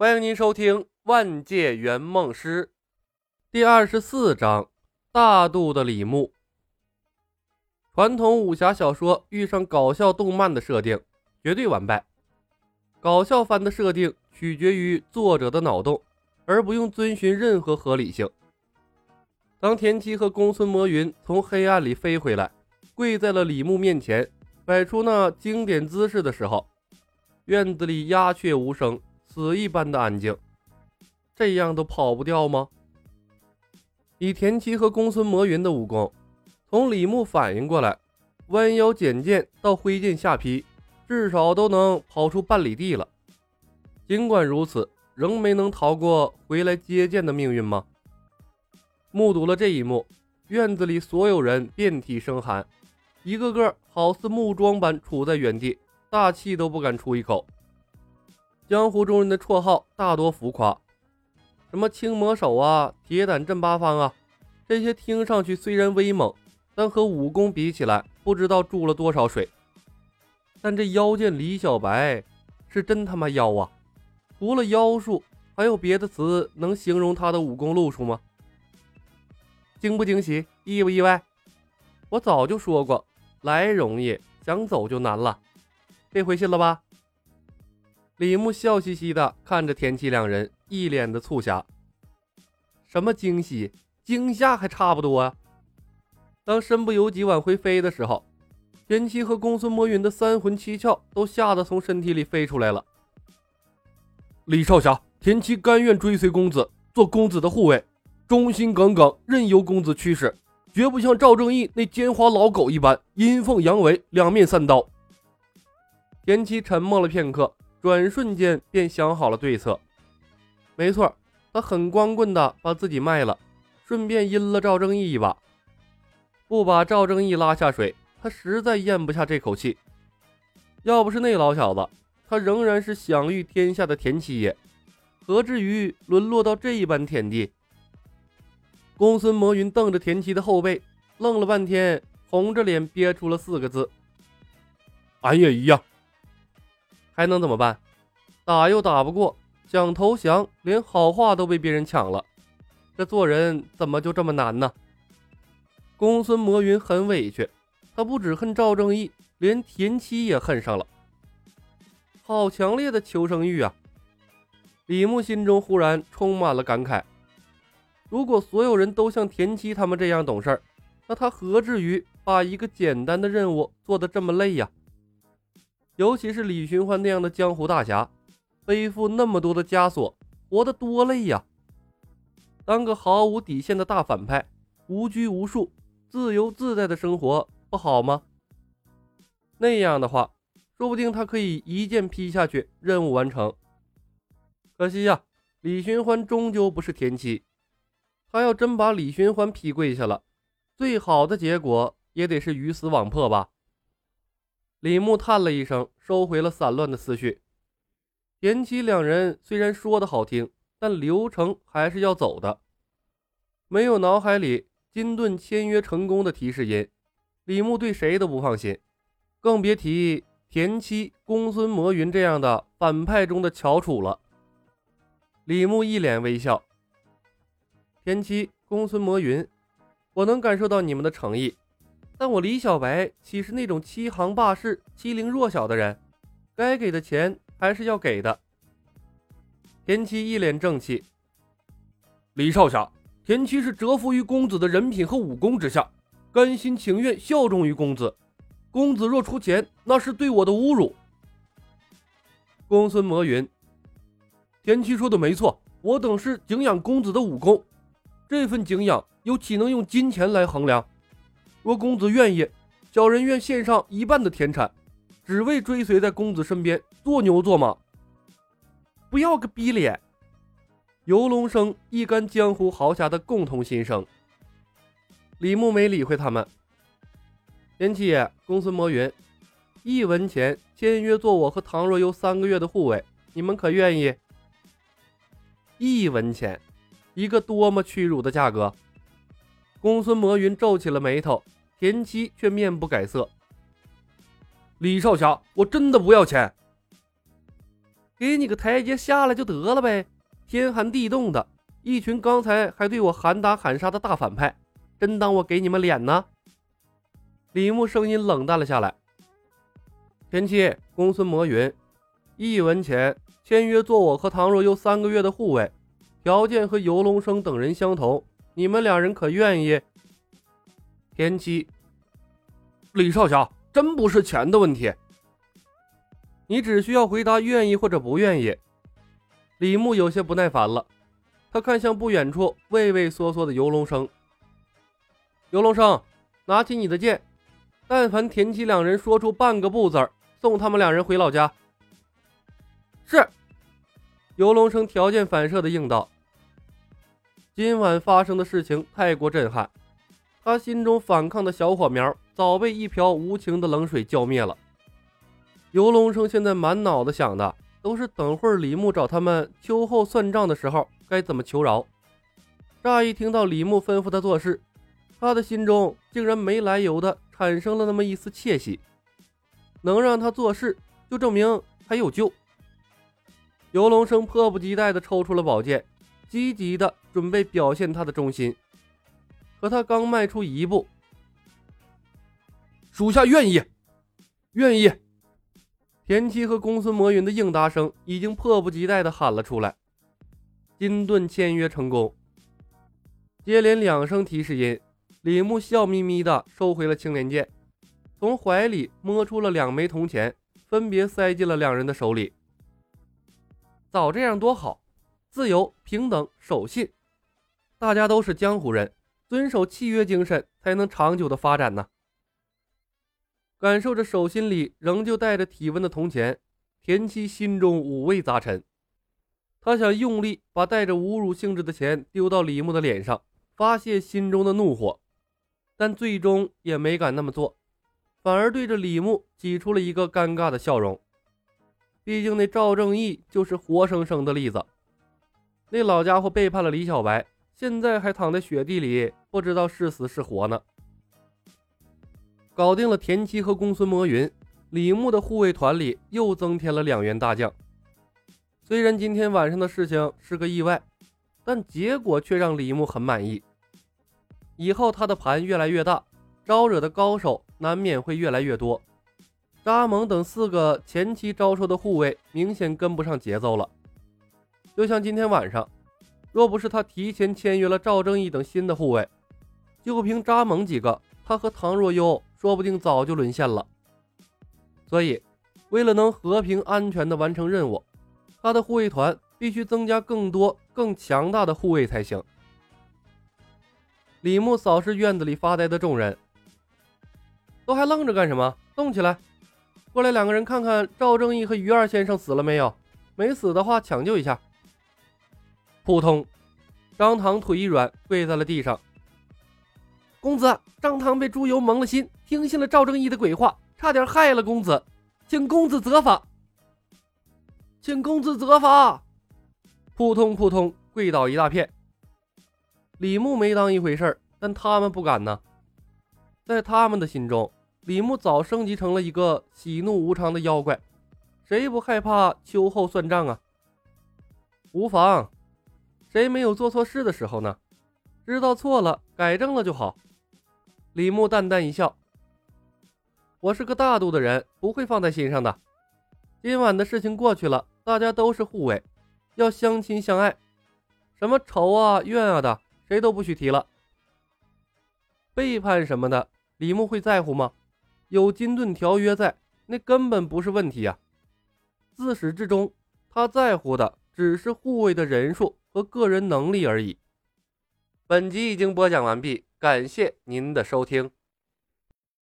欢迎您收听《万界圆梦师》第二十四章《大度的李牧》。传统武侠小说遇上搞笑动漫的设定，绝对完败。搞笑番的设定取决于作者的脑洞，而不用遵循任何合理性。当田七和公孙魔云从黑暗里飞回来，跪在了李牧面前，摆出那经典姿势的时候，院子里鸦雀无声。死一般的安静，这样都跑不掉吗？以田七和公孙魔云的武功，从李牧反应过来，弯腰捡剑到挥剑下劈，至少都能跑出半里地了。尽管如此，仍没能逃过回来接剑的命运吗？目睹了这一幕，院子里所有人遍体生寒，一个个好似木桩般杵在原地，大气都不敢出一口。江湖中人的绰号大多浮夸，什么青魔手啊、铁胆镇八方啊，这些听上去虽然威猛，但和武功比起来，不知道注了多少水。但这妖剑李小白是真他妈妖啊！除了妖术，还有别的词能形容他的武功路数吗？惊不惊喜？意不意外？我早就说过，来容易，想走就难了。这回信了吧？李牧笑嘻嘻的看着田七两人，一脸的促狭。什么惊喜、惊吓还差不多啊！当身不由己往回飞的时候，田七和公孙魔云的三魂七窍都吓得从身体里飞出来了。李少侠，田七甘愿追随公子，做公子的护卫，忠心耿耿，任由公子驱使，绝不像赵正义那奸猾老狗一般阴奉阳违，两面三刀。田七沉默了片刻。转瞬间便想好了对策。没错，他很光棍的把自己卖了，顺便阴了赵正义一把。不把赵正义拉下水，他实在咽不下这口气。要不是那老小子，他仍然是享誉天下的田七爷，何至于沦落到这一般田地？公孙魔云瞪着田七的后背，愣了半天，红着脸憋出了四个字：“俺也一样。”还能怎么办？打又打不过，想投降，连好话都被别人抢了。这做人怎么就这么难呢？公孙魔云很委屈，他不只恨赵正义，连田七也恨上了。好强烈的求生欲啊！李牧心中忽然充满了感慨。如果所有人都像田七他们这样懂事，那他何至于把一个简单的任务做得这么累呀？尤其是李寻欢那样的江湖大侠，背负那么多的枷锁，活得多累呀！当个毫无底线的大反派，无拘无束、自由自在的生活不好吗？那样的话，说不定他可以一剑劈下去，任务完成。可惜呀，李寻欢终究不是田七，他要真把李寻欢劈跪下了，最好的结果也得是鱼死网破吧。李牧叹了一声，收回了散乱的思绪。田七两人虽然说的好听，但流程还是要走的。没有脑海里金盾签约成功的提示音，李牧对谁都不放心，更别提田七、公孙魔云这样的反派中的翘楚了。李牧一脸微笑：“田七、公孙魔云，我能感受到你们的诚意。”但我李小白岂是那种欺行霸市、欺凌弱小的人？该给的钱还是要给的。田七一脸正气：“李少侠，田七是折服于公子的人品和武功之下，甘心情愿效忠于公子。公子若出钱，那是对我的侮辱。”公孙魔云：“田七说的没错，我等是敬仰公子的武功，这份敬仰又岂能用金钱来衡量？”若公子愿意，小人愿献上一半的田产，只为追随在公子身边做牛做马。不要个逼脸！游龙生一干江湖豪侠的共同心声。李牧没理会他们。田七，公孙魔云，一文钱签约做我和唐若幽三个月的护卫，你们可愿意？一文钱，一个多么屈辱的价格！公孙魔云皱起了眉头，田七却面不改色。李少侠，我真的不要钱。给你个台阶下来就得了呗。天寒地冻的，一群刚才还对我喊打喊杀的大反派，真当我给你们脸呢？李牧声音冷淡了下来。田七、公孙魔云，一文钱签约做我和唐若幽三个月的护卫，条件和游龙生等人相同，你们两人可愿意？田七，李少侠，真不是钱的问题。你只需要回答愿意或者不愿意。李牧有些不耐烦了，他看向不远处畏畏缩缩的游龙生。游龙生，拿起你的剑，但凡田七两人说出半个不字儿送他们两人回老家。是。游龙生条件反射的应道。今晚发生的事情太过震撼，他心中反抗的小火苗早被一瓢无情的冷水浇灭了。游龙生现在满脑子想的都是等会儿李牧找他们秋后算账的时候该怎么求饶。乍一听到李牧吩咐他做事，他的心中竟然没来由的产生了那么一丝窃喜。能让他做事，就证明还有救。游龙生迫不及待地抽出了宝剑，积极的准备表现他的忠心。可他刚迈出一步，属下愿意，愿意。田七和公孙魔云的应答声已经迫不及待的喊了出来。金盾签约成功。接连两声提示音，李牧笑眯眯的收回了青莲剑，从怀里摸出了两枚铜钱，分别塞进了两人的手里。早这样多好，自由、平等、守信，大家都是江湖人，遵守契约精神才能长久的发展呢。感受着手心里仍旧带着体温的铜钱，田七心中五味杂陈。他想用力把带着侮辱性质的钱丢到李牧的脸上，发泄心中的怒火，但最终也没敢那么做，反而对着李牧挤出了一个尴尬的笑容。毕竟那赵正义就是活生生的例子，那老家伙背叛了李小白，现在还躺在雪地里，不知道是死是活呢。搞定了田七和公孙魔云，李牧的护卫团里又增添了两员大将。虽然今天晚上的事情是个意外，但结果却让李牧很满意。以后他的盘越来越大，招惹的高手难免会越来越多。扎蒙等四个前期招收的护卫明显跟不上节奏了。就像今天晚上，若不是他提前签约了赵正义等新的护卫，就凭扎蒙几个，他和唐若幽。说不定早就沦陷了，所以为了能和平安全地完成任务，他的护卫团必须增加更多更强大的护卫才行。李牧扫视院子里发呆的众人，都还愣着干什么？动起来！过来，两个人看看赵正义和于二先生死了没有？没死的话，抢救一下。扑通！张唐腿一软，跪在了地上。公子，张唐被朱由蒙了心，听信了赵正义的鬼话，差点害了公子，请公子责罚。请公子责罚！扑通扑通，跪倒一大片。李牧没当一回事但他们不敢呢。在他们的心中，李牧早升级成了一个喜怒无常的妖怪，谁不害怕秋后算账啊？无妨，谁没有做错事的时候呢？知道错了，改正了就好。李牧淡淡一笑：“我是个大度的人，不会放在心上的。今晚的事情过去了，大家都是护卫，要相亲相爱，什么仇啊怨啊的，谁都不许提了。背叛什么的，李牧会在乎吗？有金盾条约在，那根本不是问题啊。自始至终，他在乎的只是护卫的人数和个人能力而已。”本集已经播讲完毕。感谢您的收听。